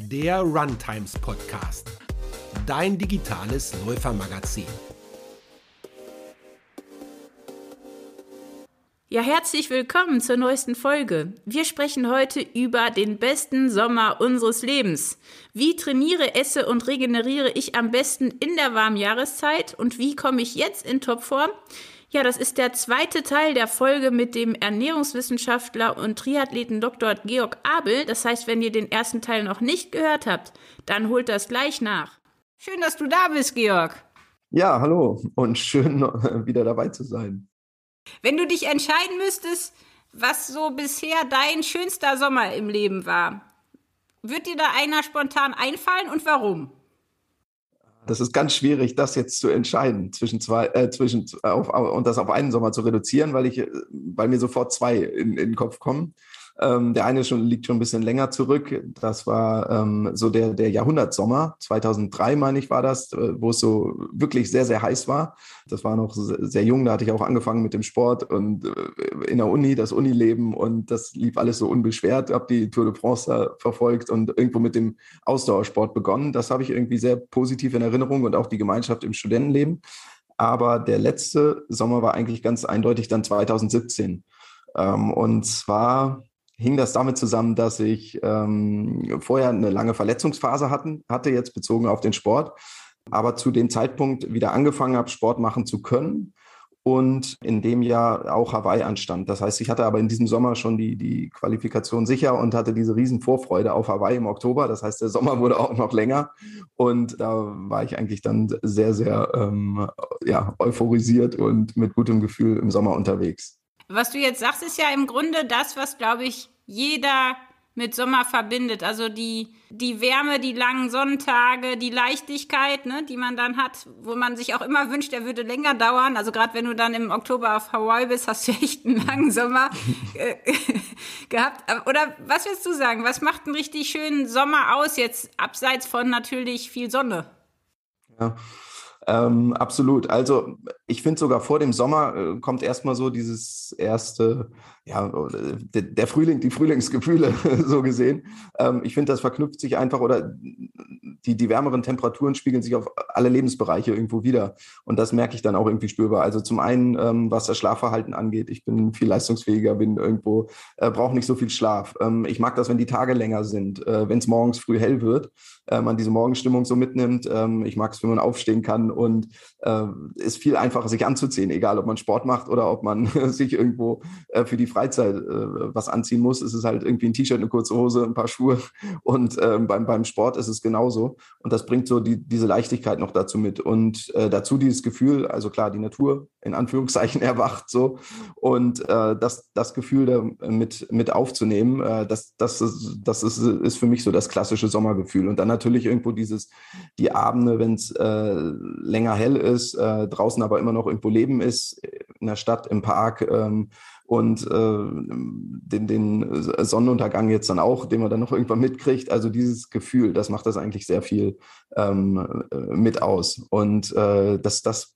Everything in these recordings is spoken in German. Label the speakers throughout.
Speaker 1: der Runtimes Podcast, dein digitales Läufermagazin.
Speaker 2: Ja, herzlich willkommen zur neuesten Folge. Wir sprechen heute über den besten Sommer unseres Lebens. Wie trainiere, esse und regeneriere ich am besten in der warmen Jahreszeit und wie komme ich jetzt in Topform? Ja, das ist der zweite Teil der Folge mit dem Ernährungswissenschaftler und Triathleten Dr. Georg Abel. Das heißt, wenn ihr den ersten Teil noch nicht gehört habt, dann holt das gleich nach. Schön, dass du da bist, Georg.
Speaker 3: Ja, hallo und schön wieder dabei zu sein.
Speaker 2: Wenn du dich entscheiden müsstest, was so bisher dein schönster Sommer im Leben war, wird dir da einer spontan einfallen und warum?
Speaker 3: Das ist ganz schwierig, das jetzt zu entscheiden zwischen zwei, äh, zwischen auf, und das auf einen Sommer zu reduzieren, weil ich, weil mir sofort zwei in, in den Kopf kommen. Ähm, der eine schon, liegt schon ein bisschen länger zurück. Das war ähm, so der, der Jahrhundertsommer. 2003, meine ich, war das, äh, wo es so wirklich sehr, sehr heiß war. Das war noch sehr jung. Da hatte ich auch angefangen mit dem Sport und äh, in der Uni, das Unileben. Und das lief alles so unbeschwert. Habe die Tour de France verfolgt und irgendwo mit dem Ausdauersport begonnen. Das habe ich irgendwie sehr positiv in Erinnerung und auch die Gemeinschaft im Studentenleben. Aber der letzte Sommer war eigentlich ganz eindeutig dann 2017. Ähm, und zwar hing das damit zusammen, dass ich ähm, vorher eine lange Verletzungsphase hatten, hatte, jetzt bezogen auf den Sport, aber zu dem Zeitpunkt wieder angefangen habe, Sport machen zu können und in dem Jahr auch Hawaii anstand. Das heißt, ich hatte aber in diesem Sommer schon die, die Qualifikation sicher und hatte diese riesen Vorfreude auf Hawaii im Oktober. Das heißt, der Sommer wurde auch noch länger und da war ich eigentlich dann sehr, sehr ähm, ja, euphorisiert und mit gutem Gefühl im Sommer unterwegs.
Speaker 2: Was du jetzt sagst, ist ja im Grunde das, was, glaube ich, jeder mit Sommer verbindet. Also die, die Wärme, die langen Sonnentage, die Leichtigkeit, ne, die man dann hat, wo man sich auch immer wünscht, er würde länger dauern. Also gerade wenn du dann im Oktober auf Hawaii bist, hast du echt einen langen Sommer äh, gehabt. Oder was willst du sagen? Was macht einen richtig schönen Sommer aus, jetzt abseits von natürlich viel Sonne?
Speaker 3: Ja. Ähm, absolut. Also ich finde sogar vor dem Sommer äh, kommt erstmal so dieses erste, ja, der, der Frühling, die Frühlingsgefühle so gesehen. Ähm, ich finde, das verknüpft sich einfach oder die, die wärmeren Temperaturen spiegeln sich auf alle Lebensbereiche irgendwo wieder. Und das merke ich dann auch irgendwie spürbar. Also zum einen, ähm, was das Schlafverhalten angeht, ich bin viel leistungsfähiger, bin irgendwo, äh, brauche nicht so viel Schlaf. Ähm, ich mag das, wenn die Tage länger sind, äh, wenn es morgens früh hell wird, äh, man diese Morgenstimmung so mitnimmt. Ähm, ich mag es, wenn man aufstehen kann und äh, ist viel einfacher, sich anzuziehen, egal ob man Sport macht oder ob man sich irgendwo äh, für die Freizeit äh, was anziehen muss. Es ist halt irgendwie ein T-Shirt, eine kurze Hose, ein paar Schuhe und ähm, beim, beim Sport ist es genauso. Und das bringt so die, diese Leichtigkeit noch dazu mit und äh, dazu dieses Gefühl, also klar, die Natur in Anführungszeichen erwacht so und das, das Gefühl da mit, mit aufzunehmen, das, das, ist, das ist, ist für mich so das klassische Sommergefühl. Und dann natürlich irgendwo dieses, die Abende, wenn es länger hell ist, draußen aber immer noch irgendwo Leben ist, in der Stadt, im Park ähm, und äh, den, den Sonnenuntergang jetzt dann auch, den man dann noch irgendwann mitkriegt. Also dieses Gefühl, das macht das eigentlich sehr viel ähm, äh, mit aus. Und äh, das, das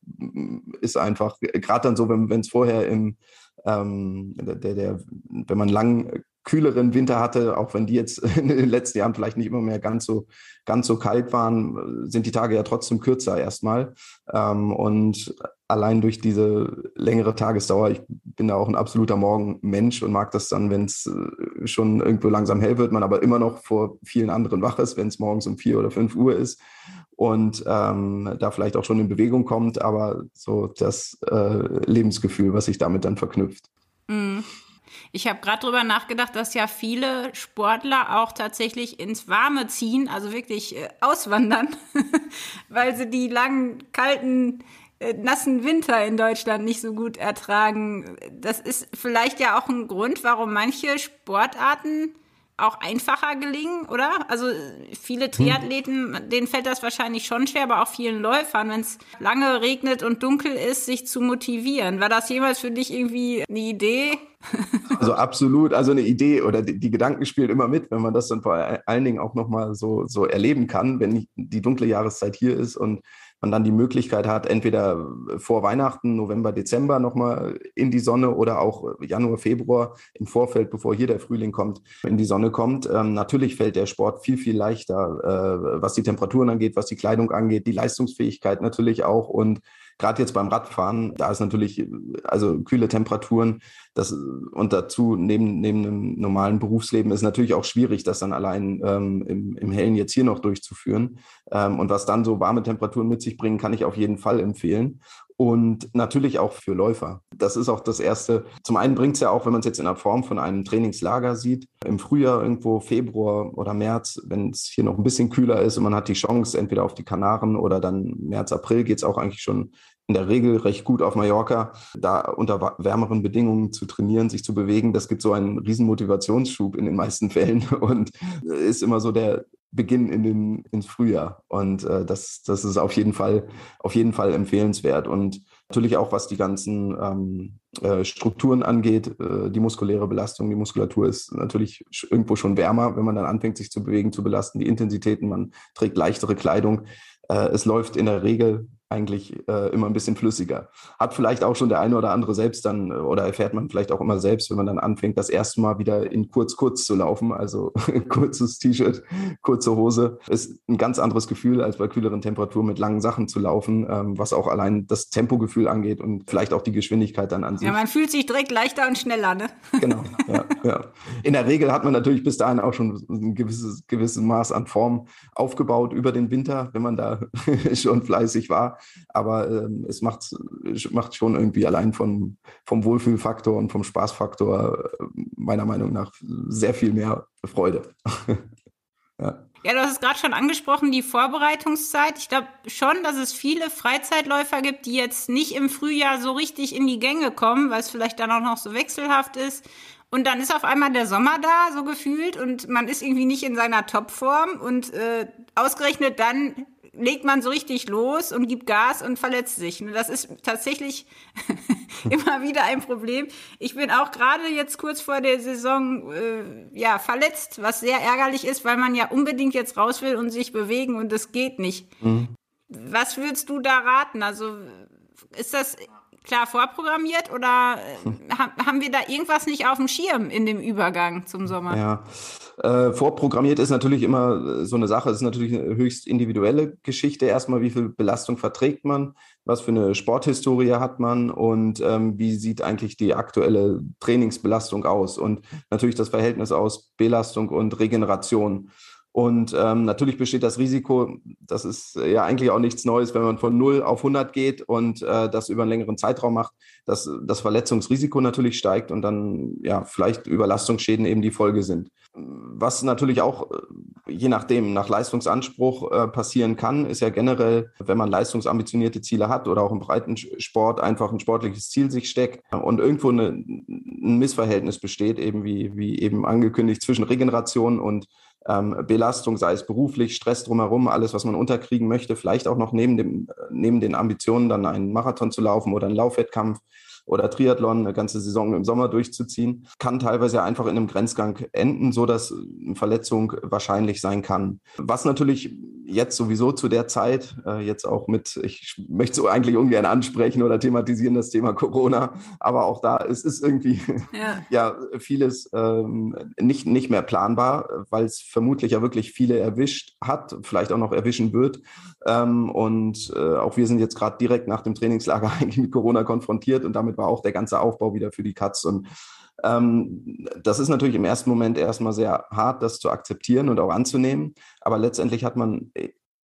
Speaker 3: ist einfach, gerade dann so, wenn es vorher im ähm, der, der, wenn man lang kühleren Winter hatte, auch wenn die jetzt in den letzten Jahren vielleicht nicht immer mehr ganz so, ganz so kalt waren, sind die Tage ja trotzdem kürzer erstmal. Ähm, und allein durch diese längere Tagesdauer, ich bin da auch ein absoluter Morgenmensch und mag das dann, wenn es äh, schon irgendwo langsam hell wird, man aber immer noch vor vielen anderen wach ist, wenn es morgens um vier oder fünf Uhr ist und ähm, da vielleicht auch schon in Bewegung kommt, aber so das äh, Lebensgefühl, was sich damit dann verknüpft.
Speaker 2: Mhm. Ich habe gerade drüber nachgedacht, dass ja viele Sportler auch tatsächlich ins Warme ziehen, also wirklich äh, auswandern, weil sie die langen, kalten, äh, nassen Winter in Deutschland nicht so gut ertragen. Das ist vielleicht ja auch ein Grund, warum manche Sportarten auch einfacher gelingen, oder? Also viele hm. Triathleten, hm. denen fällt das wahrscheinlich schon schwer, aber auch vielen Läufern, wenn es lange regnet und dunkel ist, sich zu motivieren. War das jemals für dich irgendwie eine Idee?
Speaker 3: Also absolut, also eine Idee oder die, die, Gedanken spielen immer mit, wenn man das dann vor allen Dingen auch nochmal so, so erleben kann, wenn die dunkle Jahreszeit hier ist und man dann die Möglichkeit hat, entweder vor Weihnachten, November, Dezember nochmal in die Sonne oder auch Januar, Februar im Vorfeld, bevor hier der Frühling kommt, in die Sonne kommt. Ähm, natürlich fällt der Sport viel, viel leichter, äh, was die Temperaturen angeht, was die Kleidung angeht, die Leistungsfähigkeit natürlich auch und gerade jetzt beim Radfahren, da ist natürlich, also kühle Temperaturen, das und dazu neben, neben einem normalen Berufsleben ist natürlich auch schwierig, das dann allein ähm, im, im Hellen jetzt hier noch durchzuführen. Ähm, und was dann so warme Temperaturen mit sich bringen, kann ich auf jeden Fall empfehlen und natürlich auch für Läufer. Das ist auch das Erste. Zum einen bringt es ja auch, wenn man es jetzt in der Form von einem Trainingslager sieht, im Frühjahr irgendwo Februar oder März, wenn es hier noch ein bisschen kühler ist und man hat die Chance, entweder auf die Kanaren oder dann März, April geht es auch eigentlich schon in der Regel recht gut auf Mallorca, da unter wärmeren Bedingungen zu trainieren, sich zu bewegen, das gibt so einen riesen Motivationsschub in den meisten Fällen und ist immer so der Beginn in den, ins Frühjahr. Und äh, das, das ist auf jeden Fall, auf jeden Fall empfehlenswert. Und natürlich auch, was die ganzen ähm, äh, Strukturen angeht, äh, die muskuläre Belastung, die Muskulatur ist natürlich irgendwo schon wärmer, wenn man dann anfängt, sich zu bewegen, zu belasten, die Intensitäten, man trägt leichtere Kleidung. Äh, es läuft in der Regel eigentlich äh, immer ein bisschen flüssiger. Hat vielleicht auch schon der eine oder andere selbst dann, äh, oder erfährt man vielleicht auch immer selbst, wenn man dann anfängt, das erste Mal wieder in kurz-kurz zu laufen, also kurzes T-Shirt, kurze Hose, ist ein ganz anderes Gefühl, als bei kühleren Temperaturen mit langen Sachen zu laufen, ähm, was auch allein das Tempogefühl angeht und vielleicht auch die Geschwindigkeit dann an sich.
Speaker 2: Ja, man fühlt sich direkt leichter und schneller, ne?
Speaker 3: Genau, ja, ja. In der Regel hat man natürlich bis dahin auch schon ein gewisses, gewisses Maß an Form aufgebaut über den Winter, wenn man da schon fleißig war. Aber ähm, es macht, macht schon irgendwie allein von, vom Wohlfühlfaktor und vom Spaßfaktor äh, meiner Meinung nach sehr viel mehr Freude.
Speaker 2: ja. Ja, du hast es gerade schon angesprochen, die Vorbereitungszeit. Ich glaube schon, dass es viele Freizeitläufer gibt, die jetzt nicht im Frühjahr so richtig in die Gänge kommen, weil es vielleicht dann auch noch so wechselhaft ist. Und dann ist auf einmal der Sommer da, so gefühlt, und man ist irgendwie nicht in seiner Topform. Und äh, ausgerechnet dann legt man so richtig los und gibt Gas und verletzt sich. Das ist tatsächlich immer wieder ein Problem. Ich bin auch gerade jetzt kurz vor der Saison äh, ja verletzt, was sehr ärgerlich ist, weil man ja unbedingt jetzt raus will und sich bewegen und das geht nicht. Mhm. Was würdest du da raten? Also ist das klar vorprogrammiert oder äh, haben wir da irgendwas nicht auf dem Schirm in dem Übergang zum Sommer?
Speaker 3: Ja, äh, vorprogrammiert ist natürlich immer äh, so eine Sache. Es ist natürlich eine höchst individuelle Geschichte. Erstmal, wie viel Belastung verträgt man? Was für eine Sporthistorie hat man? Und ähm, wie sieht eigentlich die aktuelle Trainingsbelastung aus? Und natürlich das Verhältnis aus Belastung und Regeneration. Und ähm, natürlich besteht das Risiko, das ist äh, ja eigentlich auch nichts Neues, wenn man von 0 auf 100 geht und äh, das über einen längeren Zeitraum macht, dass das Verletzungsrisiko natürlich steigt und dann ja vielleicht Überlastungsschäden eben die Folge sind. Was natürlich auch äh, je nachdem nach Leistungsanspruch äh, passieren kann, ist ja generell, wenn man leistungsambitionierte Ziele hat oder auch im Breitensport einfach ein sportliches Ziel sich steckt und irgendwo eine, ein Missverhältnis besteht, eben wie, wie eben angekündigt, zwischen Regeneration und ähm, Belastung, sei es beruflich, Stress drumherum, alles, was man unterkriegen möchte, vielleicht auch noch neben, dem, neben den Ambitionen dann einen Marathon zu laufen oder einen Laufwettkampf oder Triathlon eine ganze Saison im Sommer durchzuziehen, kann teilweise einfach in einem Grenzgang enden, so dass eine Verletzung wahrscheinlich sein kann. Was natürlich jetzt sowieso zu der Zeit, äh, jetzt auch mit, ich möchte so eigentlich ungern ansprechen oder thematisieren das Thema Corona, aber auch da es ist irgendwie ja, ja vieles ähm, nicht, nicht mehr planbar, weil es vermutlich ja wirklich viele erwischt hat, vielleicht auch noch erwischen wird. Ähm, und äh, auch wir sind jetzt gerade direkt nach dem Trainingslager eigentlich mit Corona konfrontiert und damit war auch der ganze Aufbau wieder für die Katz. Und ähm, das ist natürlich im ersten Moment erstmal sehr hart, das zu akzeptieren und auch anzunehmen. Aber letztendlich hat man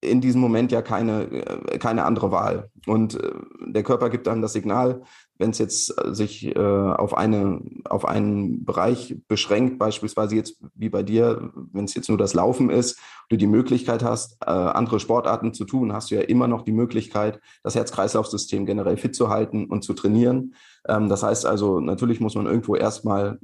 Speaker 3: in diesem Moment ja keine, äh, keine andere Wahl. Und äh, der Körper gibt dann das Signal, wenn es jetzt äh, sich äh, auf, eine, auf einen Bereich beschränkt, beispielsweise jetzt wie bei dir, wenn es jetzt nur das Laufen ist, du die Möglichkeit hast, äh, andere Sportarten zu tun, hast du ja immer noch die Möglichkeit, das Herz-Kreislauf-System generell fit zu halten und zu trainieren. Ähm, das heißt also, natürlich muss man irgendwo erstmal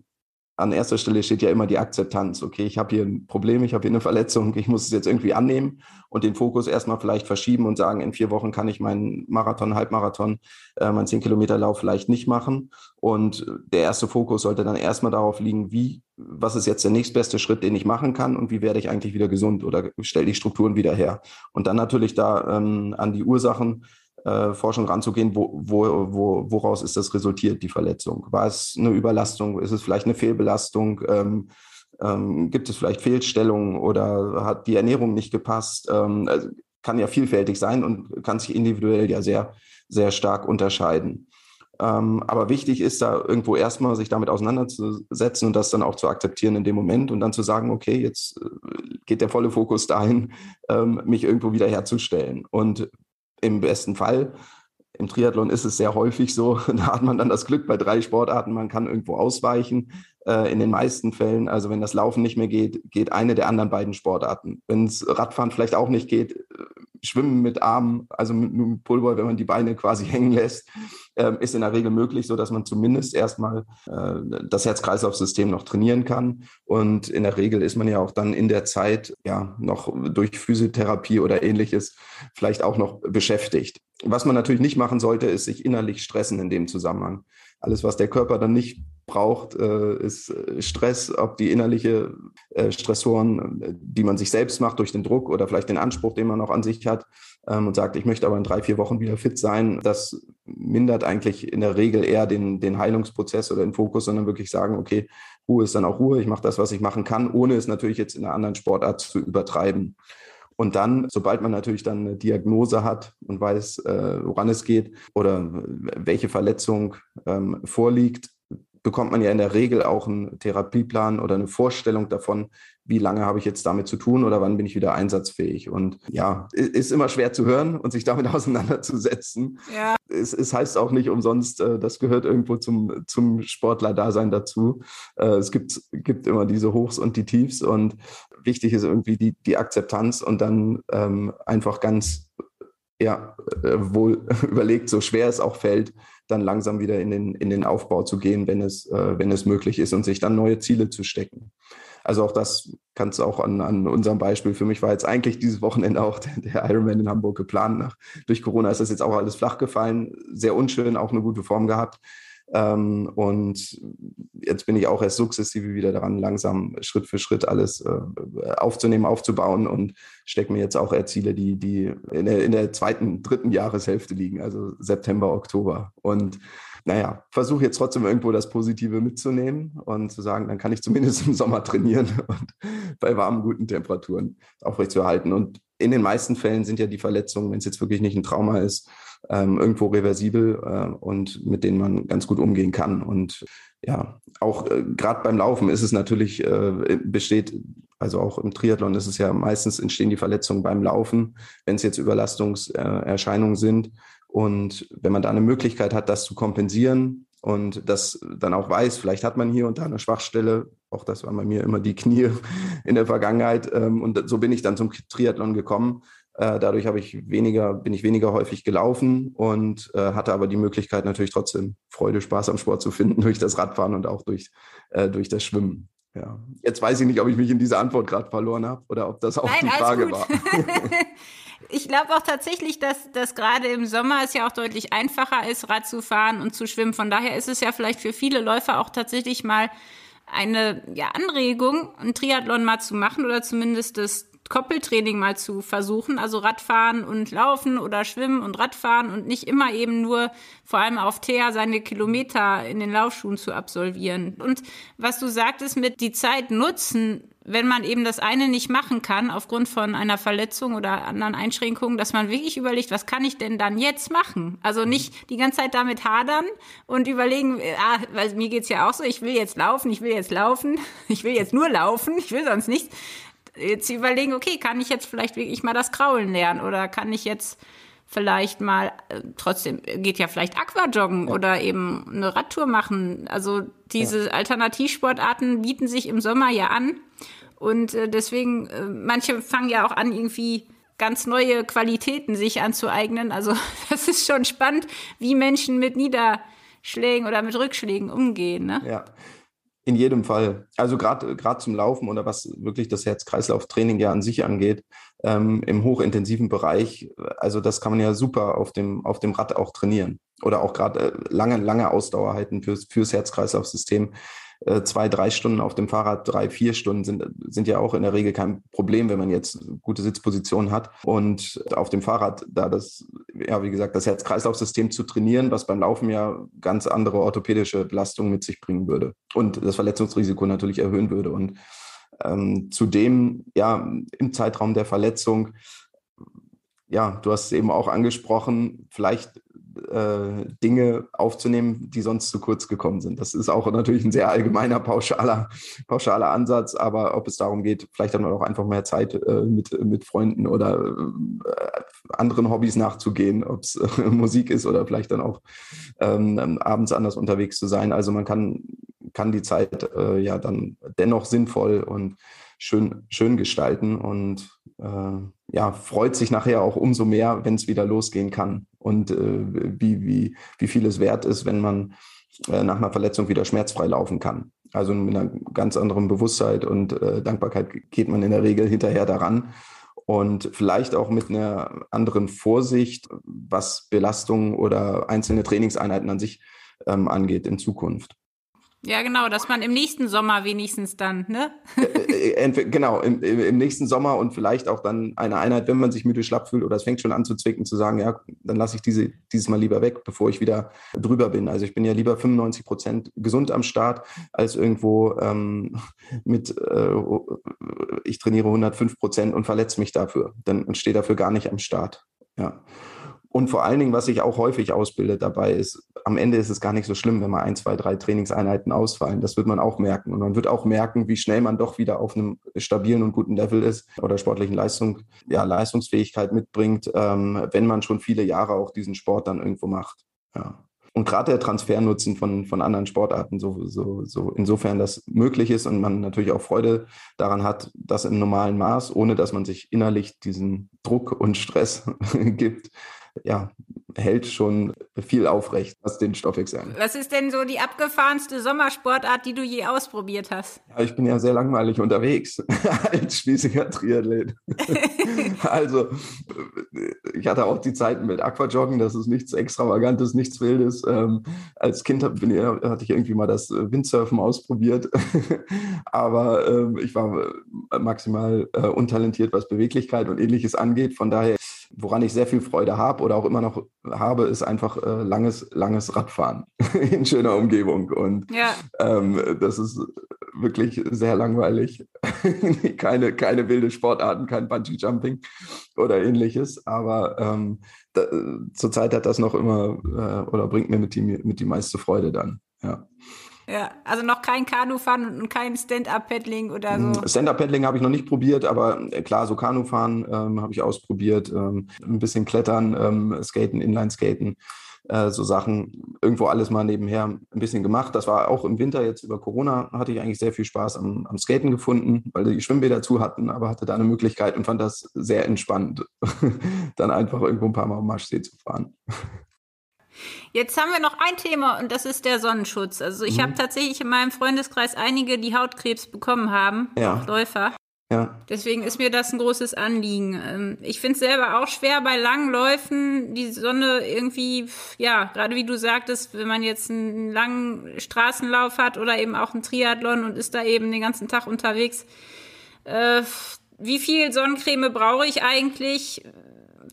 Speaker 3: an erster Stelle steht ja immer die Akzeptanz. Okay, ich habe hier ein Problem, ich habe hier eine Verletzung, ich muss es jetzt irgendwie annehmen und den Fokus erstmal vielleicht verschieben und sagen, in vier Wochen kann ich meinen Marathon, Halbmarathon, äh, meinen 10 Kilometer Lauf vielleicht nicht machen. Und der erste Fokus sollte dann erstmal darauf liegen, wie, was ist jetzt der nächstbeste Schritt, den ich machen kann und wie werde ich eigentlich wieder gesund oder stelle die Strukturen wieder her. Und dann natürlich da ähm, an die Ursachen äh, Forschung ranzugehen, wo, wo, wo, woraus ist das resultiert, die Verletzung? War es eine Überlastung? Ist es vielleicht eine Fehlbelastung? Ähm, ähm, gibt es vielleicht Fehlstellungen oder hat die Ernährung nicht gepasst? Ähm, also kann ja vielfältig sein und kann sich individuell ja sehr, sehr stark unterscheiden. Ähm, aber wichtig ist da irgendwo erstmal sich damit auseinanderzusetzen und das dann auch zu akzeptieren in dem Moment und dann zu sagen, okay, jetzt äh, geht der volle Fokus dahin, ähm, mich irgendwo wieder herzustellen. Und im besten Fall. Im Triathlon ist es sehr häufig so, da hat man dann das Glück bei drei Sportarten, man kann irgendwo ausweichen. Äh, in den meisten Fällen, also wenn das Laufen nicht mehr geht, geht eine der anderen beiden Sportarten. Wenn es Radfahren vielleicht auch nicht geht, äh, Schwimmen mit Armen, also mit einem Pullboy, wenn man die Beine quasi hängen lässt, äh, ist in der Regel möglich, so dass man zumindest erstmal äh, das Herz-Kreislauf-System noch trainieren kann. Und in der Regel ist man ja auch dann in der Zeit ja noch durch Physiotherapie oder ähnliches vielleicht auch noch beschäftigt. Was man natürlich nicht machen sollte, ist sich innerlich stressen in dem Zusammenhang. Alles, was der Körper dann nicht braucht, äh, ist äh, Stress, ob die innerliche äh, Stressoren, die man sich selbst macht durch den Druck oder vielleicht den Anspruch, den man auch an sich hat ähm, und sagt, ich möchte aber in drei, vier Wochen wieder fit sein. Das mindert eigentlich in der Regel eher den, den Heilungsprozess oder den Fokus, sondern wirklich sagen, okay, Ruhe ist dann auch Ruhe, ich mache das, was ich machen kann, ohne es natürlich jetzt in einer anderen Sportart zu übertreiben. Und dann, sobald man natürlich dann eine Diagnose hat und weiß, woran es geht oder welche Verletzung ähm, vorliegt, bekommt man ja in der Regel auch einen Therapieplan oder eine Vorstellung davon, wie lange habe ich jetzt damit zu tun oder wann bin ich wieder einsatzfähig. Und ja, ist immer schwer zu hören und sich damit auseinanderzusetzen. Ja. Es, es heißt auch nicht umsonst, äh, das gehört irgendwo zum, zum Sportler-Dasein dazu. Äh, es gibt, gibt immer diese Hochs und die Tiefs und wichtig ist irgendwie die, die Akzeptanz und dann ähm, einfach ganz ja, äh, wohl überlegt, so schwer es auch fällt, dann langsam wieder in den, in den Aufbau zu gehen, wenn es, äh, wenn es möglich ist und sich dann neue Ziele zu stecken. Also auch das kannst du auch an, an unserem Beispiel. Für mich war jetzt eigentlich dieses Wochenende auch der, der Ironman in Hamburg geplant. Nach, durch Corona ist das jetzt auch alles flach gefallen. Sehr unschön, auch eine gute Form gehabt. Ähm, und jetzt bin ich auch erst sukzessive wieder daran, langsam Schritt für Schritt alles äh, aufzunehmen, aufzubauen und stecke mir jetzt auch eher Ziele, die, die in der, in der zweiten, dritten Jahreshälfte liegen, also September, Oktober. Und naja, versuche jetzt trotzdem irgendwo das Positive mitzunehmen und zu sagen, dann kann ich zumindest im Sommer trainieren und bei warmen, guten Temperaturen aufrechtzuerhalten. Und in den meisten Fällen sind ja die Verletzungen, wenn es jetzt wirklich nicht ein Trauma ist, ähm, irgendwo reversibel äh, und mit denen man ganz gut umgehen kann. Und ja, auch äh, gerade beim Laufen ist es natürlich, äh, besteht, also auch im Triathlon ist es ja meistens entstehen die Verletzungen beim Laufen, wenn es jetzt Überlastungserscheinungen sind. Und wenn man da eine Möglichkeit hat, das zu kompensieren und das dann auch weiß, vielleicht hat man hier und da eine Schwachstelle, auch das waren bei mir immer die Knie in der Vergangenheit. Ähm, und so bin ich dann zum Triathlon gekommen. Äh, dadurch habe ich weniger, bin ich weniger häufig gelaufen und äh, hatte aber die Möglichkeit natürlich trotzdem Freude, Spaß am Sport zu finden durch das Radfahren und auch durch, äh, durch das Schwimmen. Ja. Jetzt weiß ich nicht, ob ich mich in dieser Antwort gerade verloren habe oder ob das auch Nein, die Frage war.
Speaker 2: ich glaube auch tatsächlich, dass, dass gerade im Sommer es ja auch deutlich einfacher ist, Rad zu fahren und zu schwimmen. Von daher ist es ja vielleicht für viele Läufer auch tatsächlich mal eine ja, Anregung, einen Triathlon mal zu machen oder zumindest das Koppeltraining mal zu versuchen, also Radfahren und Laufen oder Schwimmen und Radfahren und nicht immer eben nur vor allem auf Teer seine Kilometer in den Laufschuhen zu absolvieren. Und was du sagtest mit die Zeit nutzen, wenn man eben das eine nicht machen kann, aufgrund von einer Verletzung oder anderen Einschränkungen, dass man wirklich überlegt, was kann ich denn dann jetzt machen? Also nicht die ganze Zeit damit hadern und überlegen, ah, weil mir geht's ja auch so, ich will jetzt laufen, ich will jetzt laufen, ich will jetzt nur laufen, ich will sonst nichts jetzt überlegen, okay, kann ich jetzt vielleicht wirklich mal das Kraulen lernen oder kann ich jetzt vielleicht mal, äh, trotzdem geht ja vielleicht Aquajoggen ja. oder eben eine Radtour machen. Also diese ja. Alternativsportarten bieten sich im Sommer ja an und äh, deswegen, äh, manche fangen ja auch an, irgendwie ganz neue Qualitäten sich anzueignen. Also das ist schon spannend, wie Menschen mit Niederschlägen oder mit Rückschlägen umgehen. Ne?
Speaker 3: Ja. In jedem Fall. Also gerade zum Laufen oder was wirklich das Herz-Kreislauf-Training ja an sich angeht, ähm, im hochintensiven Bereich, also das kann man ja super auf dem, auf dem Rad auch trainieren. Oder auch gerade äh, lange, lange Ausdauer halten fürs, fürs Herz-Kreislauf-System. Äh, zwei, drei Stunden auf dem Fahrrad, drei, vier Stunden sind, sind ja auch in der Regel kein Problem, wenn man jetzt gute Sitzpositionen hat. Und auf dem Fahrrad, da das, ja, wie gesagt, das Herz-Kreislauf-System zu trainieren, was beim Laufen ja ganz andere orthopädische Belastungen mit sich bringen würde und das Verletzungsrisiko natürlich erhöhen würde. Und ähm, zudem, ja, im Zeitraum der Verletzung, ja, du hast es eben auch angesprochen, vielleicht äh, Dinge aufzunehmen, die sonst zu kurz gekommen sind. Das ist auch natürlich ein sehr allgemeiner, pauschaler, pauschaler Ansatz, aber ob es darum geht, vielleicht man auch einfach mehr Zeit äh, mit, mit Freunden oder äh, anderen Hobbys nachzugehen, ob es Musik ist oder vielleicht dann auch ähm, abends anders unterwegs zu sein. Also man kann, kann die Zeit äh, ja dann dennoch sinnvoll und schön, schön gestalten und ja, freut sich nachher auch umso mehr, wenn es wieder losgehen kann und äh, wie, wie, wie viel es wert ist, wenn man äh, nach einer Verletzung wieder schmerzfrei laufen kann. Also mit einer ganz anderen Bewusstheit und äh, Dankbarkeit geht man in der Regel hinterher daran und vielleicht auch mit einer anderen Vorsicht, was Belastungen oder einzelne Trainingseinheiten an sich ähm, angeht in Zukunft.
Speaker 2: Ja, genau, dass man im nächsten Sommer wenigstens dann, ne?
Speaker 3: Äh, äh, genau, im, im, nächsten Sommer und vielleicht auch dann eine Einheit, wenn man sich müde schlapp fühlt oder es fängt schon an zu zwicken, zu sagen, ja, dann lasse ich diese dieses Mal lieber weg, bevor ich wieder drüber bin. Also ich bin ja lieber 95 Prozent gesund am Start, als irgendwo ähm, mit, äh, ich trainiere 105 Prozent und verletze mich dafür. Dann stehe dafür gar nicht am Start. Ja. Und vor allen Dingen, was sich auch häufig ausbildet dabei, ist, am Ende ist es gar nicht so schlimm, wenn mal ein, zwei, drei Trainingseinheiten ausfallen. Das wird man auch merken. Und man wird auch merken, wie schnell man doch wieder auf einem stabilen und guten Level ist oder sportlichen Leistung, ja, Leistungsfähigkeit mitbringt, ähm, wenn man schon viele Jahre auch diesen Sport dann irgendwo macht. Ja. Und gerade der Transfernutzen von, von anderen Sportarten, so, so, so insofern das möglich ist und man natürlich auch Freude daran hat, das im normalen Maß, ohne dass man sich innerlich diesen Druck und Stress gibt, ja, hält schon viel aufrecht, was den Stoffwechsel angeht.
Speaker 2: Was ist denn so die abgefahrenste Sommersportart, die du je ausprobiert hast?
Speaker 3: Ja, ich bin ja sehr langweilig unterwegs als spießiger Triathlet. also, ich hatte auch die Zeiten mit Aquajoggen, das ist nichts Extravagantes, nichts Wildes. Ähm, als Kind bin, hatte ich irgendwie mal das Windsurfen ausprobiert, aber ähm, ich war maximal äh, untalentiert, was Beweglichkeit und ähnliches angeht. Von daher Woran ich sehr viel Freude habe oder auch immer noch habe, ist einfach äh, langes, langes Radfahren in schöner Umgebung. Und ja. ähm, das ist wirklich sehr langweilig. keine, keine wilde Sportarten, kein Bungee-Jumping oder ähnliches. Aber ähm, da, zurzeit hat das noch immer äh, oder bringt mir mit die, mit die meiste Freude dann. Ja.
Speaker 2: Ja, also noch kein Kanufahren und kein Stand-Up-Paddling oder so.
Speaker 3: Hm, Stand-Up-Paddling habe ich noch nicht probiert, aber äh, klar, so Kanufahren ähm, habe ich ausprobiert. Ähm, ein bisschen Klettern, ähm, Skaten, Inline-Skaten, äh, so Sachen. Irgendwo alles mal nebenher ein bisschen gemacht. Das war auch im Winter jetzt über Corona, hatte ich eigentlich sehr viel Spaß am, am Skaten gefunden, weil die Schwimmbäder zu hatten, aber hatte da eine Möglichkeit und fand das sehr entspannt, dann einfach irgendwo ein paar Mal am Marschsee zu fahren.
Speaker 2: Jetzt haben wir noch ein Thema und das ist der Sonnenschutz. Also ich mhm. habe tatsächlich in meinem Freundeskreis einige, die Hautkrebs bekommen haben, ja. Läufer. Ja. Deswegen ist mir das ein großes Anliegen. Ähm, ich finde es selber auch schwer bei langen Läufen, die Sonne irgendwie, ja, gerade wie du sagtest, wenn man jetzt einen langen Straßenlauf hat oder eben auch einen Triathlon und ist da eben den ganzen Tag unterwegs. Äh, wie viel Sonnencreme brauche ich eigentlich?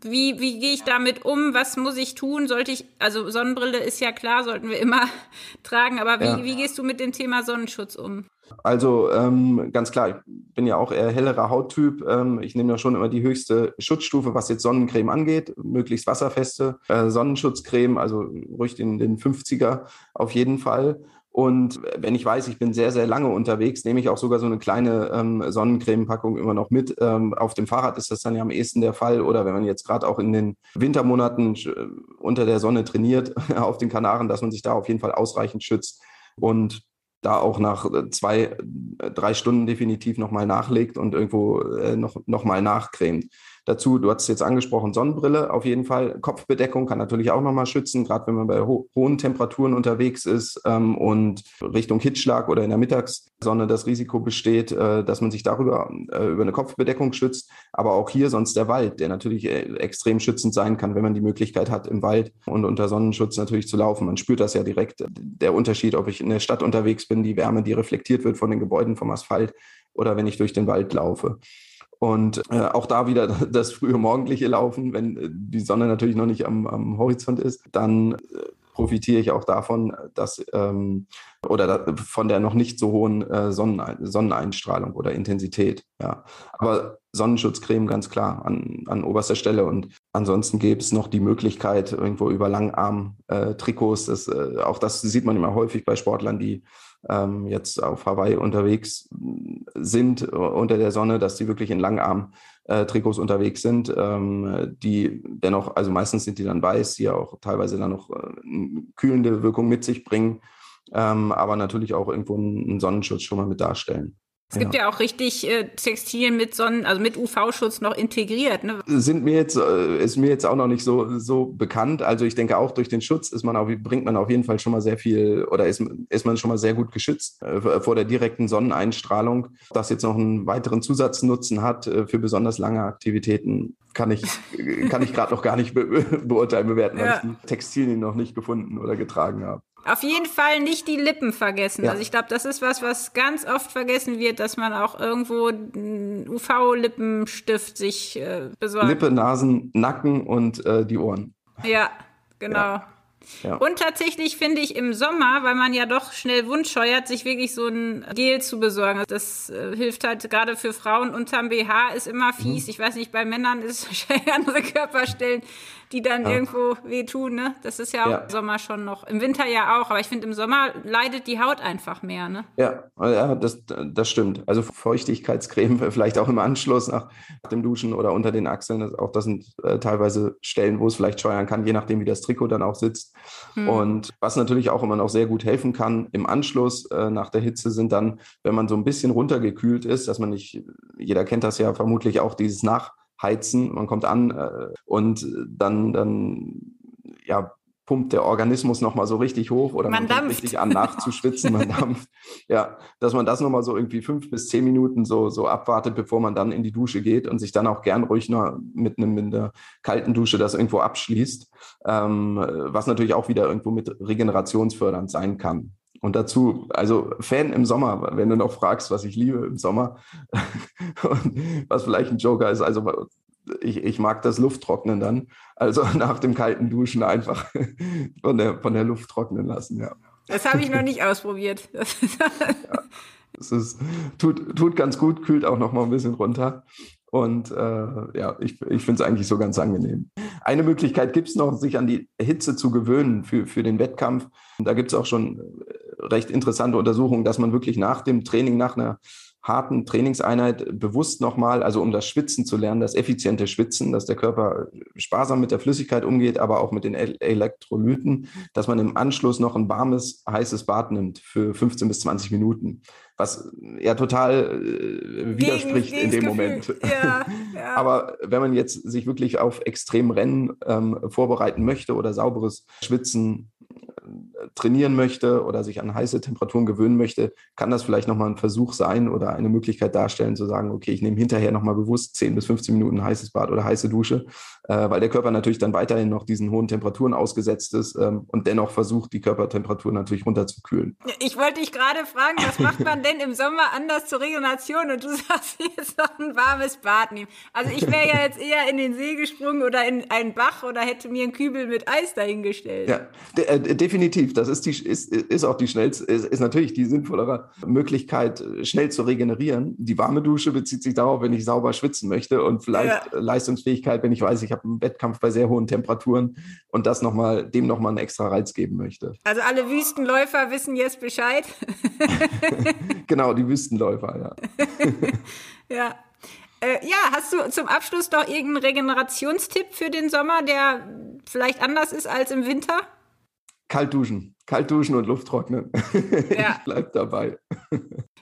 Speaker 2: Wie, wie gehe ich damit um? Was muss ich tun? Sollte ich, also Sonnenbrille ist ja klar, sollten wir immer tragen, aber wie, ja. wie gehst du mit dem Thema Sonnenschutz um?
Speaker 3: Also ähm, ganz klar, ich bin ja auch eher hellerer Hauttyp. Ähm, ich nehme ja schon immer die höchste Schutzstufe, was jetzt Sonnencreme angeht, möglichst wasserfeste äh, Sonnenschutzcreme, also ruhig den, den 50er auf jeden Fall. Und wenn ich weiß, ich bin sehr, sehr lange unterwegs, nehme ich auch sogar so eine kleine ähm, Sonnencreme-Packung immer noch mit. Ähm, auf dem Fahrrad ist das dann ja am ehesten der Fall. Oder wenn man jetzt gerade auch in den Wintermonaten äh, unter der Sonne trainiert auf den Kanaren, dass man sich da auf jeden Fall ausreichend schützt. Und da auch nach äh, zwei, äh, drei Stunden definitiv nochmal nachlegt und irgendwo äh, noch, noch mal nachcremt. Dazu, du hast es jetzt angesprochen, Sonnenbrille auf jeden Fall. Kopfbedeckung kann natürlich auch nochmal schützen, gerade wenn man bei ho hohen Temperaturen unterwegs ist ähm, und Richtung Hitzschlag oder in der Mittagssonne das Risiko besteht, äh, dass man sich darüber äh, über eine Kopfbedeckung schützt. Aber auch hier sonst der Wald, der natürlich äh, extrem schützend sein kann, wenn man die Möglichkeit hat, im Wald und unter Sonnenschutz natürlich zu laufen. Man spürt das ja direkt, der Unterschied, ob ich in der Stadt unterwegs bin, die Wärme, die reflektiert wird von den Gebäuden, vom Asphalt oder wenn ich durch den Wald laufe. Und äh, auch da wieder das frühe morgendliche Laufen, wenn äh, die Sonne natürlich noch nicht am, am Horizont ist, dann äh, profitiere ich auch davon, dass ähm, oder da, von der noch nicht so hohen äh, Sonnen, Sonneneinstrahlung oder Intensität. Ja. Aber Sonnenschutzcreme ganz klar an, an oberster Stelle. Und ansonsten gäbe es noch die Möglichkeit, irgendwo über Langarm-Trikots, äh, auch das sieht man immer häufig bei Sportlern, die ähm, jetzt auf Hawaii unterwegs sind äh, unter der Sonne, dass die wirklich in Langarm-Trikots äh, unterwegs sind, ähm, die dennoch, also meistens sind die dann weiß, die auch teilweise dann noch äh, kühlende Wirkung mit sich bringen, ähm, aber natürlich auch irgendwo einen Sonnenschutz schon mal mit darstellen.
Speaker 2: Es gibt ja, auch richtig äh, Textilien mit Sonnen, also mit UV-Schutz noch integriert. Ne?
Speaker 3: Sind mir jetzt, äh, ist mir jetzt auch noch nicht so, so bekannt. Also ich denke auch durch den Schutz ist man auch, bringt man auf jeden Fall schon mal sehr viel oder ist, ist man schon mal sehr gut geschützt äh, vor der direkten Sonneneinstrahlung. Das jetzt noch einen weiteren Zusatznutzen hat äh, für besonders lange Aktivitäten, kann ich, kann ich gerade noch gar nicht be beurteilen, bewerten, ja. weil ich die Textilien noch nicht gefunden oder getragen habe.
Speaker 2: Auf jeden Fall nicht die Lippen vergessen. Ja. Also ich glaube, das ist was, was ganz oft vergessen wird, dass man auch irgendwo einen UV-Lippenstift sich äh, besorgt.
Speaker 3: Lippe, Nasen, Nacken und äh, die Ohren.
Speaker 2: Ja, genau. Ja. Ja. Und tatsächlich finde ich im Sommer, weil man ja doch schnell wundscheuert, sich wirklich so ein Gel zu besorgen. Das äh, hilft halt gerade für Frauen unterm BH, ist immer fies. Mhm. Ich weiß nicht, bei Männern ist es wahrscheinlich andere Körperstellen, die dann ja. irgendwo wehtun. Ne? Das ist ja auch ja. im Sommer schon noch. Im Winter ja auch, aber ich finde, im Sommer leidet die Haut einfach mehr. Ne?
Speaker 3: Ja, ja das, das stimmt. Also Feuchtigkeitscreme vielleicht auch im Anschluss nach dem Duschen oder unter den Achseln. Auch das sind äh, teilweise Stellen, wo es vielleicht scheuern kann, je nachdem, wie das Trikot dann auch sitzt. Hm. Und was natürlich auch immer noch sehr gut helfen kann im Anschluss äh, nach der Hitze sind dann, wenn man so ein bisschen runtergekühlt ist, dass man nicht, jeder kennt das ja vermutlich auch, dieses Nach heizen. Man kommt an äh, und dann, dann ja, pumpt der Organismus nochmal so richtig hoch oder man, man fängt richtig an nachzuschwitzen, man dampft. Ja, dass man das nochmal so irgendwie fünf bis zehn Minuten so, so abwartet, bevor man dann in die Dusche geht und sich dann auch gern ruhig noch mit, einem, mit einer kalten Dusche das irgendwo abschließt, ähm, was natürlich auch wieder irgendwo mit regenerationsfördernd sein kann. Und dazu, also Fan im Sommer, wenn du noch fragst, was ich liebe im Sommer und was vielleicht ein Joker ist, also ich, ich mag das Lufttrocknen dann. Also nach dem kalten Duschen einfach von der, von der Luft trocknen lassen, ja.
Speaker 2: Das habe ich noch nicht ausprobiert. ja,
Speaker 3: es ist, tut, tut ganz gut, kühlt auch noch mal ein bisschen runter. Und äh, ja, ich, ich finde es eigentlich so ganz angenehm. Eine Möglichkeit gibt es noch, sich an die Hitze zu gewöhnen für, für den Wettkampf. Da gibt es auch schon recht interessante Untersuchungen, dass man wirklich nach dem Training, nach einer harten Trainingseinheit bewusst nochmal, also um das Schwitzen zu lernen, das effiziente Schwitzen, dass der Körper sparsam mit der Flüssigkeit umgeht, aber auch mit den Elektrolyten, dass man im Anschluss noch ein warmes, heißes Bad nimmt für 15 bis 20 Minuten, was ja total äh, widerspricht Gegen, in dem Moment. Ja, ja. aber wenn man jetzt sich wirklich auf Extremrennen ähm, vorbereiten möchte oder sauberes Schwitzen trainieren möchte oder sich an heiße Temperaturen gewöhnen möchte, kann das vielleicht nochmal ein Versuch sein oder eine Möglichkeit darstellen, zu sagen, okay, ich nehme hinterher nochmal bewusst 10 bis 15 Minuten heißes Bad oder heiße Dusche, äh, weil der Körper natürlich dann weiterhin noch diesen hohen Temperaturen ausgesetzt ist ähm, und dennoch versucht, die Körpertemperatur natürlich runterzukühlen.
Speaker 2: Ich wollte dich gerade fragen, was macht man denn im Sommer anders zur Regeneration und du sagst jetzt noch ein warmes Bad nehmen. Also ich wäre ja jetzt eher in den See gesprungen oder in einen Bach oder hätte mir einen Kübel mit Eis dahingestellt.
Speaker 3: Ja, de äh, definitiv. Das ist, die, ist, ist auch die schnellste, ist, ist natürlich die sinnvollere Möglichkeit, schnell zu regenerieren. Die warme Dusche bezieht sich darauf, wenn ich sauber schwitzen möchte und vielleicht ja. Leistungsfähigkeit, wenn ich weiß, ich habe einen Wettkampf bei sehr hohen Temperaturen und das noch mal, dem nochmal einen extra Reiz geben möchte.
Speaker 2: Also alle Wüstenläufer wissen jetzt Bescheid.
Speaker 3: genau, die Wüstenläufer,
Speaker 2: ja. ja. Äh, ja, hast du zum Abschluss noch irgendeinen Regenerationstipp für den Sommer, der vielleicht anders ist als im Winter?
Speaker 3: Kalt duschen. Kalt duschen und Luft trocknen. Ja. ich bleib dabei.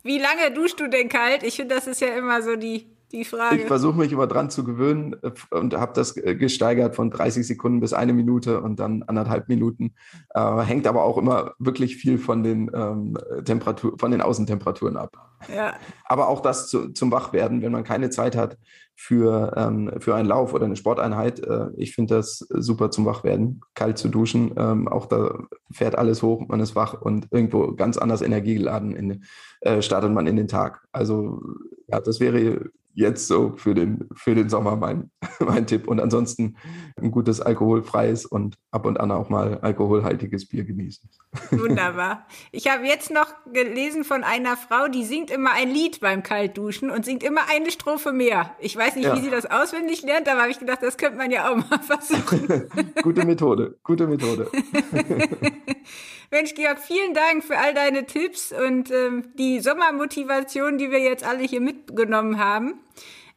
Speaker 2: Wie lange duschst du denn kalt? Ich finde, das ist ja immer so die die Frage.
Speaker 3: Ich versuche mich immer dran zu gewöhnen äh, und habe das äh, gesteigert von 30 Sekunden bis eine Minute und dann anderthalb Minuten. Äh, hängt aber auch immer wirklich viel von den ähm, Temperatur, von den Außentemperaturen ab. Ja. Aber auch das zu, zum Wachwerden, wenn man keine Zeit hat für, ähm, für einen Lauf oder eine Sporteinheit. Äh, ich finde das super zum Wachwerden, kalt zu duschen. Ähm, auch da fährt alles hoch, man ist wach und irgendwo ganz anders energiegeladen in, äh, startet man in den Tag. Also ja, das wäre jetzt so für den, für den Sommer mein, mein Tipp. Und ansonsten ein gutes alkoholfreies und ab und an auch mal alkoholhaltiges Bier genießen.
Speaker 2: Wunderbar. Ich habe jetzt noch gelesen von einer Frau, die singt immer ein Lied beim Kaltduschen und singt immer eine Strophe mehr. Ich weiß nicht, ja. wie sie das auswendig lernt, aber habe ich gedacht, das könnte man ja auch mal versuchen.
Speaker 3: gute Methode, gute Methode.
Speaker 2: Mensch, Georg, vielen Dank für all deine Tipps und ähm, die Sommermotivation, die wir jetzt alle hier mitgenommen haben.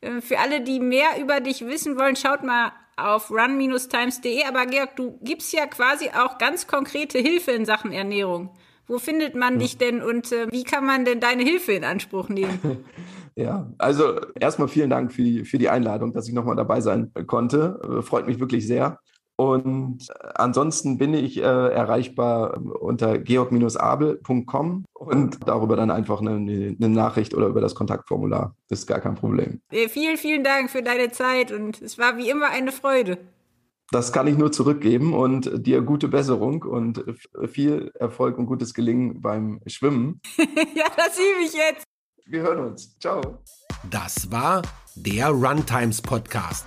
Speaker 2: Äh, für alle, die mehr über dich wissen wollen, schaut mal auf run-times.de. Aber Georg, du gibst ja quasi auch ganz konkrete Hilfe in Sachen Ernährung. Wo findet man ja. dich denn und äh, wie kann man denn deine Hilfe in Anspruch nehmen?
Speaker 3: Ja, also erstmal vielen Dank für die, für die Einladung, dass ich nochmal dabei sein konnte. Äh, freut mich wirklich sehr. Und äh, ansonsten bin ich äh, erreichbar unter georg-abel.com und darüber dann einfach eine, eine, Nachricht oder über das Kontaktformular. Das ist gar kein Problem.
Speaker 2: Vielen, vielen Dank für deine Zeit und es war wie immer eine Freude.
Speaker 3: Das kann ich nur zurückgeben und dir gute Besserung und viel Erfolg und gutes Gelingen beim Schwimmen.
Speaker 2: ja, das übe ich jetzt.
Speaker 3: Wir hören uns. Ciao.
Speaker 1: Das war der Runtimes Podcast.